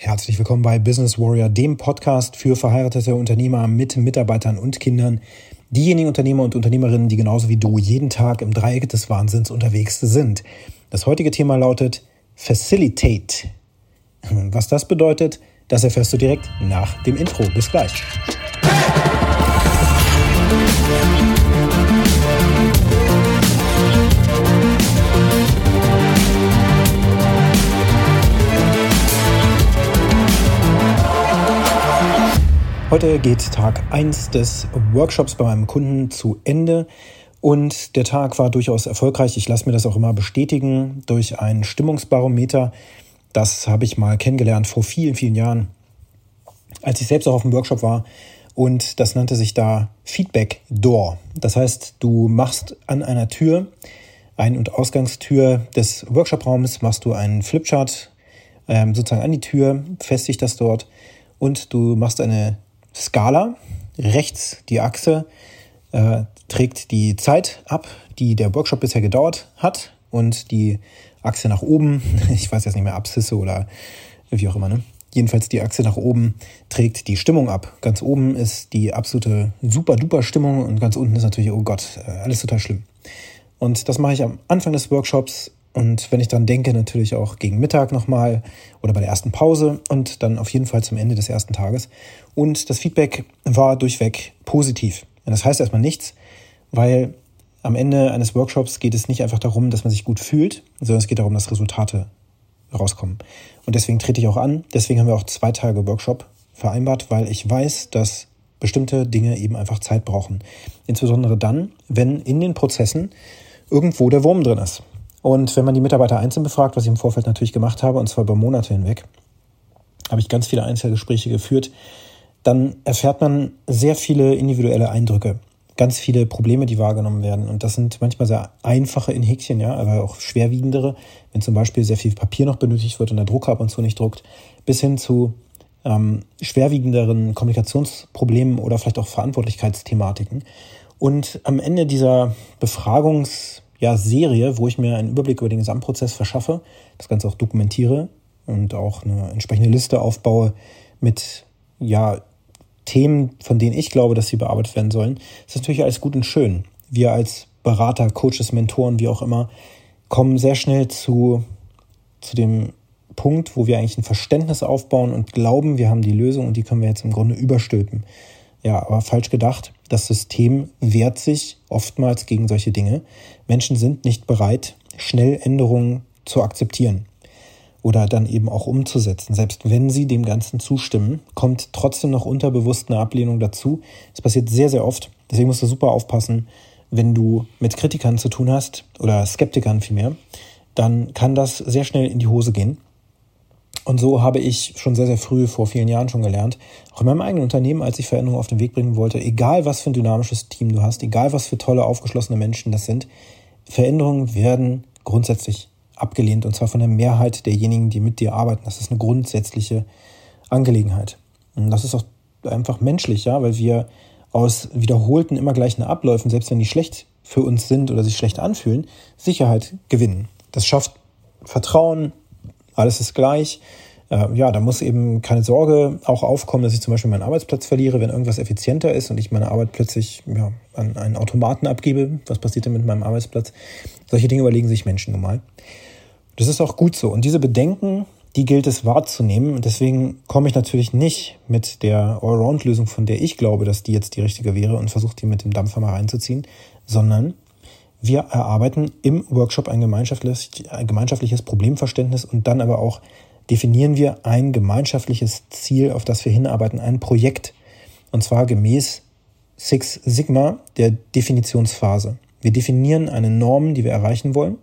Herzlich willkommen bei Business Warrior, dem Podcast für verheiratete Unternehmer mit Mitarbeitern und Kindern. Diejenigen Unternehmer und Unternehmerinnen, die genauso wie du jeden Tag im Dreieck des Wahnsinns unterwegs sind. Das heutige Thema lautet Facilitate. Was das bedeutet, das erfährst du direkt nach dem Intro. Bis gleich. Heute geht Tag 1 des Workshops bei meinem Kunden zu Ende und der Tag war durchaus erfolgreich. Ich lasse mir das auch immer bestätigen durch ein Stimmungsbarometer. Das habe ich mal kennengelernt vor vielen, vielen Jahren, als ich selbst auch auf dem Workshop war. Und das nannte sich da Feedback Door. Das heißt, du machst an einer Tür, Ein- und Ausgangstür des Workshop-Raums, machst du einen Flipchart ähm, sozusagen an die Tür, festigst das dort und du machst eine Skala. Rechts die Achse äh, trägt die Zeit ab, die der Workshop bisher gedauert hat. Und die Achse nach oben, ich weiß jetzt nicht mehr, Abszisse oder wie auch immer, ne? Jedenfalls die Achse nach oben trägt die Stimmung ab. Ganz oben ist die absolute super-duper Stimmung und ganz unten ist natürlich, oh Gott, äh, alles total schlimm. Und das mache ich am Anfang des Workshops und wenn ich dann denke, natürlich auch gegen Mittag nochmal oder bei der ersten Pause und dann auf jeden Fall zum Ende des ersten Tages. Und das Feedback war durchweg positiv. Und das heißt erstmal nichts, weil am Ende eines Workshops geht es nicht einfach darum, dass man sich gut fühlt, sondern es geht darum, dass Resultate rauskommen. Und deswegen trete ich auch an. Deswegen haben wir auch zwei Tage Workshop vereinbart, weil ich weiß, dass bestimmte Dinge eben einfach Zeit brauchen. Insbesondere dann, wenn in den Prozessen irgendwo der Wurm drin ist. Und wenn man die Mitarbeiter einzeln befragt, was ich im Vorfeld natürlich gemacht habe, und zwar über Monate hinweg, habe ich ganz viele Einzelgespräche geführt, dann erfährt man sehr viele individuelle Eindrücke, ganz viele Probleme, die wahrgenommen werden. Und das sind manchmal sehr einfache in Häkchen, ja, aber auch schwerwiegendere, wenn zum Beispiel sehr viel Papier noch benötigt wird und der Drucker ab und zu nicht druckt, bis hin zu ähm, schwerwiegenderen Kommunikationsproblemen oder vielleicht auch Verantwortlichkeitsthematiken. Und am Ende dieser Befragungs- ja, Serie, wo ich mir einen Überblick über den Gesamtprozess verschaffe, das Ganze auch dokumentiere und auch eine entsprechende Liste aufbaue mit ja, Themen, von denen ich glaube, dass sie bearbeitet werden sollen. Das ist natürlich alles gut und schön. Wir als Berater, Coaches, Mentoren, wie auch immer, kommen sehr schnell zu, zu dem Punkt, wo wir eigentlich ein Verständnis aufbauen und glauben, wir haben die Lösung und die können wir jetzt im Grunde überstülpen. Ja, aber falsch gedacht. Das System wehrt sich oftmals gegen solche Dinge. Menschen sind nicht bereit, schnell Änderungen zu akzeptieren oder dann eben auch umzusetzen. Selbst wenn sie dem Ganzen zustimmen, kommt trotzdem noch unterbewusst eine Ablehnung dazu. Das passiert sehr, sehr oft. Deswegen musst du super aufpassen, wenn du mit Kritikern zu tun hast oder Skeptikern vielmehr, dann kann das sehr schnell in die Hose gehen. Und so habe ich schon sehr, sehr früh, vor vielen Jahren schon gelernt, auch in meinem eigenen Unternehmen, als ich Veränderungen auf den Weg bringen wollte, egal was für ein dynamisches Team du hast, egal was für tolle, aufgeschlossene Menschen das sind, Veränderungen werden grundsätzlich abgelehnt und zwar von der Mehrheit derjenigen, die mit dir arbeiten. Das ist eine grundsätzliche Angelegenheit. Und das ist auch einfach menschlich, ja, weil wir aus wiederholten, immer gleichen Abläufen, selbst wenn die schlecht für uns sind oder sich schlecht anfühlen, Sicherheit gewinnen. Das schafft Vertrauen, alles ist gleich. Äh, ja, da muss eben keine Sorge auch aufkommen, dass ich zum Beispiel meinen Arbeitsplatz verliere, wenn irgendwas effizienter ist und ich meine Arbeit plötzlich ja, an einen Automaten abgebe. Was passiert denn mit meinem Arbeitsplatz? Solche Dinge überlegen sich Menschen nun mal. Das ist auch gut so. Und diese Bedenken, die gilt es wahrzunehmen. Und deswegen komme ich natürlich nicht mit der Allround-Lösung, von der ich glaube, dass die jetzt die richtige wäre und versuche die mit dem Dampfer mal reinzuziehen, sondern wir erarbeiten im Workshop ein gemeinschaftliches, ein gemeinschaftliches Problemverständnis und dann aber auch definieren wir ein gemeinschaftliches Ziel, auf das wir hinarbeiten, ein Projekt. Und zwar gemäß Six Sigma der Definitionsphase. Wir definieren eine Norm, die wir erreichen wollen.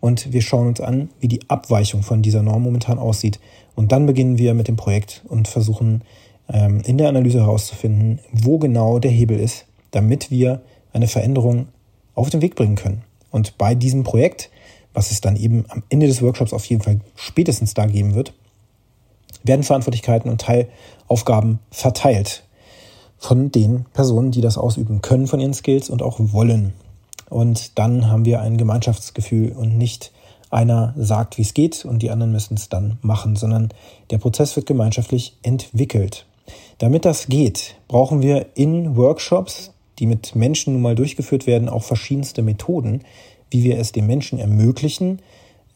Und wir schauen uns an, wie die Abweichung von dieser Norm momentan aussieht. Und dann beginnen wir mit dem Projekt und versuchen ähm, in der Analyse herauszufinden, wo genau der Hebel ist, damit wir eine Veränderung auf den Weg bringen können. Und bei diesem Projekt, was es dann eben am Ende des Workshops auf jeden Fall spätestens da geben wird, werden Verantwortlichkeiten und Teilaufgaben verteilt von den Personen, die das ausüben können von ihren Skills und auch wollen. Und dann haben wir ein Gemeinschaftsgefühl und nicht einer sagt, wie es geht und die anderen müssen es dann machen, sondern der Prozess wird gemeinschaftlich entwickelt. Damit das geht, brauchen wir in Workshops, die mit Menschen nun mal durchgeführt werden, auch verschiedenste Methoden, wie wir es den Menschen ermöglichen,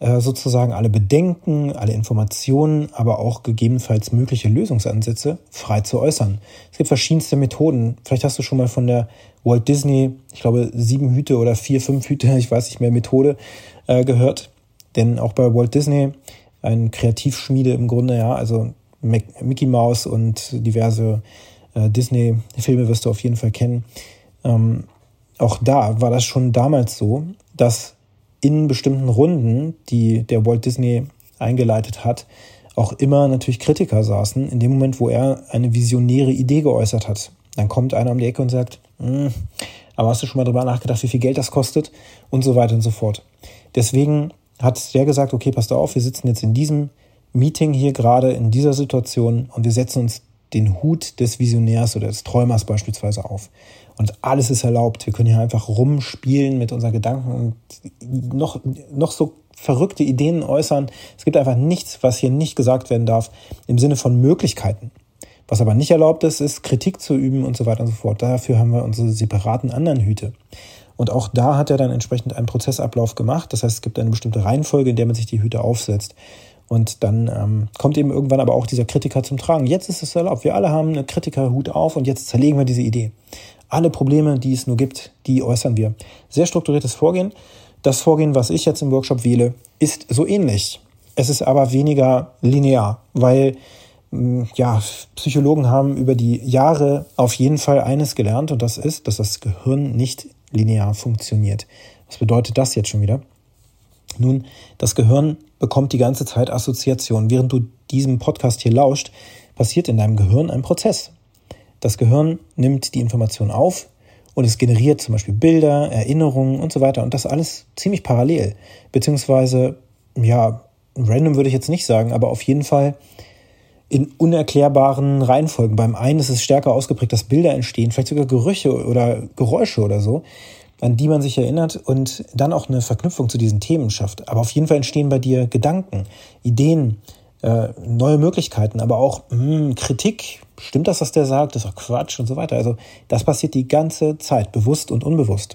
äh, sozusagen alle Bedenken, alle Informationen, aber auch gegebenenfalls mögliche Lösungsansätze frei zu äußern. Es gibt verschiedenste Methoden. Vielleicht hast du schon mal von der Walt Disney, ich glaube, sieben Hüte oder vier, fünf Hüte, ich weiß nicht mehr, Methode äh, gehört. Denn auch bei Walt Disney, ein Kreativschmiede im Grunde, ja, also Mickey Mouse und diverse äh, Disney-Filme wirst du auf jeden Fall kennen. Ähm, auch da war das schon damals so, dass in bestimmten Runden, die der Walt Disney eingeleitet hat, auch immer natürlich Kritiker saßen, in dem Moment, wo er eine visionäre Idee geäußert hat. Dann kommt einer um die Ecke und sagt, hm, aber hast du schon mal darüber nachgedacht, wie viel Geld das kostet? Und so weiter und so fort. Deswegen hat der gesagt, okay, passt auf, wir sitzen jetzt in diesem Meeting hier gerade in dieser Situation und wir setzen uns den Hut des Visionärs oder des Träumers beispielsweise auf. Und alles ist erlaubt. Wir können hier einfach rumspielen mit unseren Gedanken und noch, noch so verrückte Ideen äußern. Es gibt einfach nichts, was hier nicht gesagt werden darf im Sinne von Möglichkeiten. Was aber nicht erlaubt ist, ist Kritik zu üben und so weiter und so fort. Dafür haben wir unsere separaten anderen Hüte. Und auch da hat er dann entsprechend einen Prozessablauf gemacht. Das heißt, es gibt eine bestimmte Reihenfolge, in der man sich die Hüte aufsetzt. Und dann ähm, kommt eben irgendwann aber auch dieser Kritiker zum Tragen. Jetzt ist es erlaubt. Wir alle haben eine Kritikerhut auf und jetzt zerlegen wir diese Idee. Alle Probleme, die es nur gibt, die äußern wir. Sehr strukturiertes Vorgehen. Das Vorgehen, was ich jetzt im Workshop wähle, ist so ähnlich. Es ist aber weniger linear, weil mm, ja, Psychologen haben über die Jahre auf jeden Fall eines gelernt und das ist, dass das Gehirn nicht linear funktioniert. Was bedeutet das jetzt schon wieder? Nun, das Gehirn bekommt die ganze Zeit Assoziationen. Während du diesem Podcast hier lauscht, passiert in deinem Gehirn ein Prozess. Das Gehirn nimmt die Information auf und es generiert zum Beispiel Bilder, Erinnerungen und so weiter. Und das alles ziemlich parallel. Beziehungsweise, ja, random würde ich jetzt nicht sagen, aber auf jeden Fall in unerklärbaren Reihenfolgen. Beim einen ist es stärker ausgeprägt, dass Bilder entstehen, vielleicht sogar Gerüche oder Geräusche oder so an die man sich erinnert und dann auch eine Verknüpfung zu diesen Themen schafft. Aber auf jeden Fall entstehen bei dir Gedanken, Ideen, äh, neue Möglichkeiten, aber auch mh, hm, Kritik. Stimmt das, was der sagt? Das ist doch Quatsch und so weiter. Also das passiert die ganze Zeit, bewusst und unbewusst.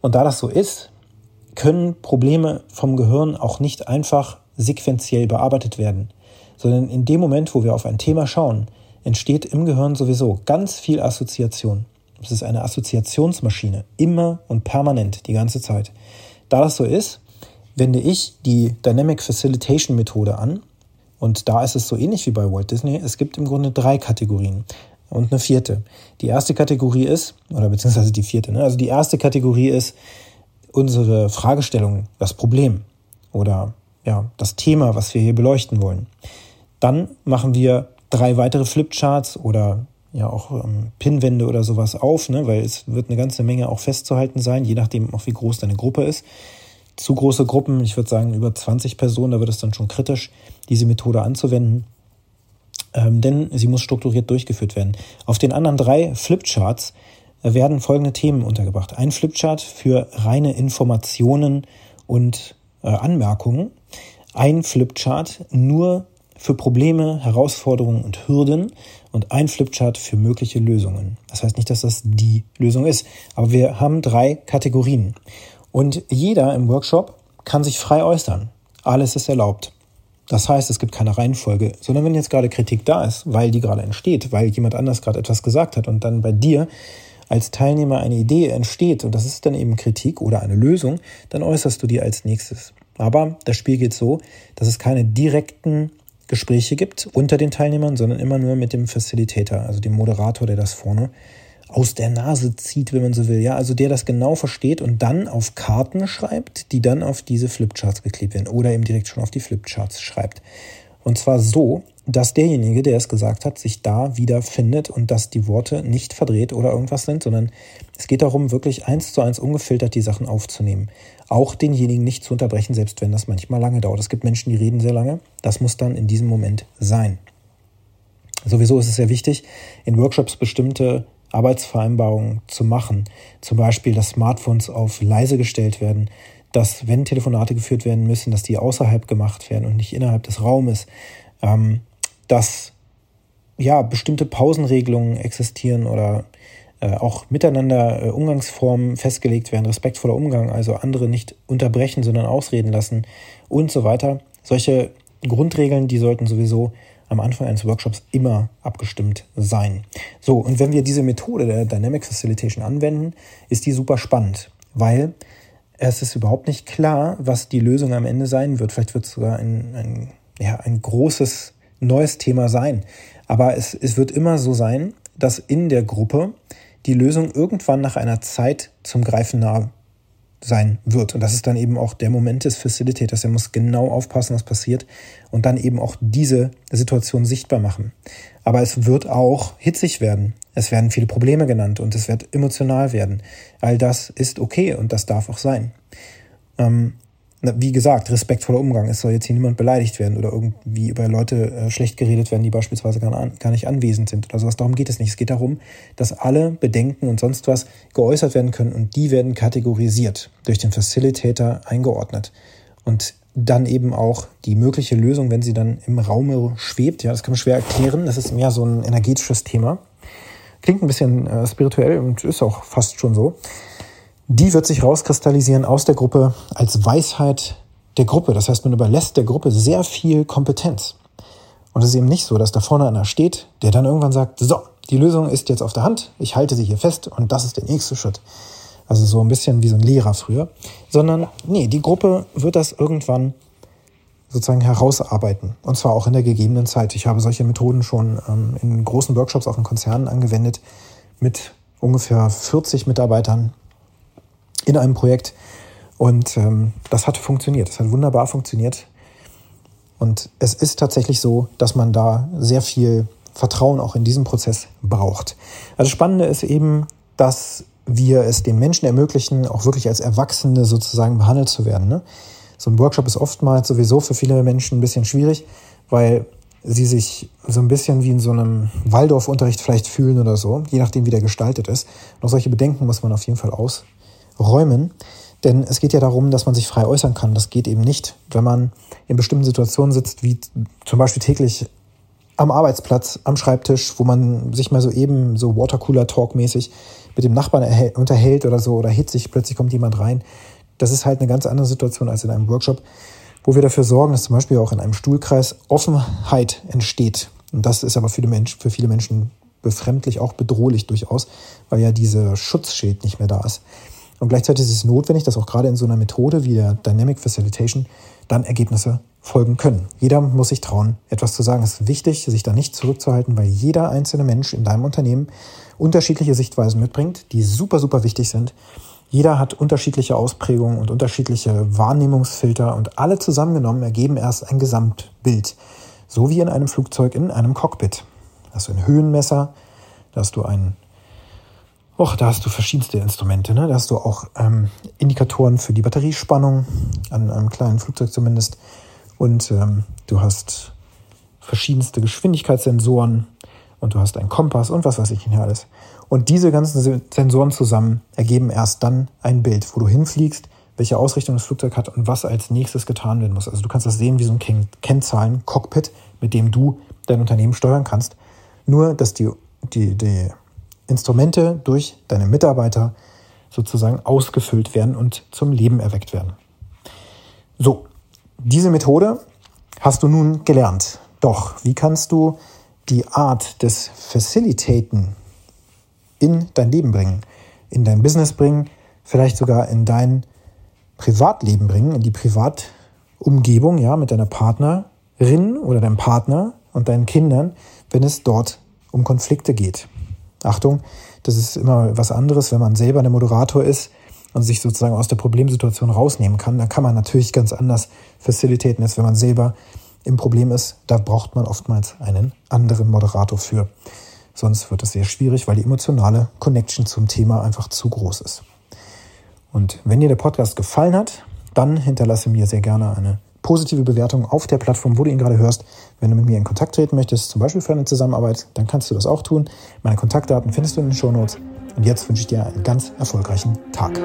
Und da das so ist, können Probleme vom Gehirn auch nicht einfach sequenziell bearbeitet werden, sondern in dem Moment, wo wir auf ein Thema schauen, entsteht im Gehirn sowieso ganz viel Assoziation. Es ist eine Assoziationsmaschine, immer und permanent, die ganze Zeit. Da das so ist, wende ich die Dynamic Facilitation Methode an. Und da ist es so ähnlich wie bei Walt Disney. Es gibt im Grunde drei Kategorien und eine vierte. Die erste Kategorie ist, oder beziehungsweise die vierte, ne? also die erste Kategorie ist unsere Fragestellung, das Problem oder ja, das Thema, was wir hier beleuchten wollen. Dann machen wir drei weitere Flipcharts oder ja auch ähm, Pinwände oder sowas auf, ne? weil es wird eine ganze Menge auch festzuhalten sein, je nachdem auch wie groß deine Gruppe ist. Zu große Gruppen, ich würde sagen über 20 Personen, da wird es dann schon kritisch, diese Methode anzuwenden. Ähm, denn sie muss strukturiert durchgeführt werden. Auf den anderen drei Flipcharts äh, werden folgende Themen untergebracht. Ein Flipchart für reine Informationen und äh, Anmerkungen. Ein Flipchart nur für Probleme, Herausforderungen und Hürden und ein Flipchart für mögliche Lösungen. Das heißt nicht, dass das die Lösung ist, aber wir haben drei Kategorien. Und jeder im Workshop kann sich frei äußern. Alles ist erlaubt. Das heißt, es gibt keine Reihenfolge, sondern wenn jetzt gerade Kritik da ist, weil die gerade entsteht, weil jemand anders gerade etwas gesagt hat und dann bei dir als Teilnehmer eine Idee entsteht und das ist dann eben Kritik oder eine Lösung, dann äußerst du die als nächstes. Aber das Spiel geht so, dass es keine direkten Gespräche gibt unter den Teilnehmern, sondern immer nur mit dem Facilitator, also dem Moderator, der das vorne aus der Nase zieht, wenn man so will. Ja, also der das genau versteht und dann auf Karten schreibt, die dann auf diese Flipcharts geklebt werden oder eben direkt schon auf die Flipcharts schreibt. Und zwar so, dass derjenige, der es gesagt hat, sich da wiederfindet und dass die Worte nicht verdreht oder irgendwas sind, sondern es geht darum, wirklich eins zu eins ungefiltert die Sachen aufzunehmen. Auch denjenigen nicht zu unterbrechen, selbst wenn das manchmal lange dauert. Es gibt Menschen, die reden sehr lange. Das muss dann in diesem Moment sein. Sowieso ist es sehr wichtig, in Workshops bestimmte Arbeitsvereinbarungen zu machen. Zum Beispiel, dass Smartphones auf leise gestellt werden, dass wenn Telefonate geführt werden müssen, dass die außerhalb gemacht werden und nicht innerhalb des Raumes, ähm, dass ja bestimmte Pausenregelungen existieren oder äh, auch miteinander äh, Umgangsformen festgelegt werden, respektvoller Umgang, also andere nicht unterbrechen, sondern ausreden lassen und so weiter. Solche Grundregeln, die sollten sowieso am Anfang eines Workshops immer abgestimmt sein. So, und wenn wir diese Methode der Dynamic Facilitation anwenden, ist die super spannend, weil es ist überhaupt nicht klar, was die Lösung am Ende sein wird. Vielleicht wird es sogar ein, ein, ja, ein großes neues Thema sein. Aber es, es wird immer so sein, dass in der Gruppe die Lösung irgendwann nach einer Zeit zum Greifen nah sein wird. Und das ist dann eben auch der Moment des Facilitators. Er muss genau aufpassen, was passiert und dann eben auch diese Situation sichtbar machen. Aber es wird auch hitzig werden. Es werden viele Probleme genannt und es wird emotional werden. All das ist okay und das darf auch sein. Ähm, wie gesagt, respektvoller Umgang. Es soll jetzt hier niemand beleidigt werden oder irgendwie über Leute äh, schlecht geredet werden, die beispielsweise gar, gar nicht anwesend sind oder sowas. Darum geht es nicht. Es geht darum, dass alle Bedenken und sonst was geäußert werden können und die werden kategorisiert, durch den Facilitator eingeordnet. Und dann eben auch die mögliche Lösung, wenn sie dann im Raum schwebt. Ja, das kann man schwer erklären. Das ist mehr so ein energetisches Thema. Klingt ein bisschen äh, spirituell und ist auch fast schon so die wird sich rauskristallisieren aus der Gruppe als Weisheit der Gruppe. Das heißt, man überlässt der Gruppe sehr viel Kompetenz. Und es ist eben nicht so, dass da vorne einer steht, der dann irgendwann sagt, so, die Lösung ist jetzt auf der Hand, ich halte sie hier fest und das ist der nächste Schritt. Also so ein bisschen wie so ein Lehrer früher. Sondern, nee, die Gruppe wird das irgendwann sozusagen herausarbeiten. Und zwar auch in der gegebenen Zeit. Ich habe solche Methoden schon ähm, in großen Workshops, auch in Konzernen angewendet, mit ungefähr 40 Mitarbeitern in einem Projekt. Und ähm, das hat funktioniert. Das hat wunderbar funktioniert. Und es ist tatsächlich so, dass man da sehr viel Vertrauen auch in diesem Prozess braucht. Also Spannende ist eben, dass wir es den Menschen ermöglichen, auch wirklich als Erwachsene sozusagen behandelt zu werden. Ne? So ein Workshop ist oftmals sowieso für viele Menschen ein bisschen schwierig, weil sie sich so ein bisschen wie in so einem Waldorfunterricht vielleicht fühlen oder so, je nachdem, wie der gestaltet ist. Auch solche Bedenken muss man auf jeden Fall aus, räumen. Denn es geht ja darum, dass man sich frei äußern kann. Das geht eben nicht, wenn man in bestimmten Situationen sitzt, wie zum Beispiel täglich am Arbeitsplatz, am Schreibtisch, wo man sich mal so eben so Watercooler-Talk-mäßig mit dem Nachbarn unterhält oder so oder hitzig, plötzlich kommt jemand rein. Das ist halt eine ganz andere Situation als in einem Workshop, wo wir dafür sorgen, dass zum Beispiel auch in einem Stuhlkreis Offenheit entsteht. Und das ist aber für, Mensch, für viele Menschen befremdlich, auch bedrohlich durchaus, weil ja dieser Schutzschild nicht mehr da ist. Und gleichzeitig ist es notwendig, dass auch gerade in so einer Methode wie der Dynamic Facilitation dann Ergebnisse folgen können. Jeder muss sich trauen, etwas zu sagen. Es ist wichtig, sich da nicht zurückzuhalten, weil jeder einzelne Mensch in deinem Unternehmen unterschiedliche Sichtweisen mitbringt, die super, super wichtig sind. Jeder hat unterschiedliche Ausprägungen und unterschiedliche Wahrnehmungsfilter und alle zusammengenommen ergeben erst ein Gesamtbild. So wie in einem Flugzeug in einem Cockpit. Hast du ein Höhenmesser, da hast du einen Och, da hast du verschiedenste Instrumente. Ne? Da hast du auch ähm, Indikatoren für die Batteriespannung, an einem kleinen Flugzeug zumindest. Und ähm, du hast verschiedenste Geschwindigkeitssensoren und du hast einen Kompass und was weiß ich nicht alles. Und diese ganzen Sensoren zusammen ergeben erst dann ein Bild, wo du hinfliegst, welche Ausrichtung das Flugzeug hat und was als nächstes getan werden muss. Also du kannst das sehen wie so ein Kennzahlen-Cockpit, mit dem du dein Unternehmen steuern kannst. Nur, dass die, die, die Instrumente durch deine Mitarbeiter sozusagen ausgefüllt werden und zum Leben erweckt werden. So, diese Methode hast du nun gelernt. Doch, wie kannst du die Art des Facilitaten in dein Leben bringen, in dein Business bringen, vielleicht sogar in dein Privatleben bringen, in die Privatumgebung, ja, mit deiner Partnerin oder deinem Partner und deinen Kindern, wenn es dort um Konflikte geht. Achtung, das ist immer was anderes, wenn man selber der Moderator ist und sich sozusagen aus der Problemsituation rausnehmen kann. Da kann man natürlich ganz anders facilitaten, als wenn man selber im Problem ist. Da braucht man oftmals einen anderen Moderator für. Sonst wird es sehr schwierig, weil die emotionale Connection zum Thema einfach zu groß ist. Und wenn dir der Podcast gefallen hat, dann hinterlasse mir sehr gerne eine positive Bewertung auf der Plattform, wo du ihn gerade hörst. Wenn du mit mir in Kontakt treten möchtest, zum Beispiel für eine Zusammenarbeit, dann kannst du das auch tun. Meine Kontaktdaten findest du in den Show Notes. Und jetzt wünsche ich dir einen ganz erfolgreichen Tag.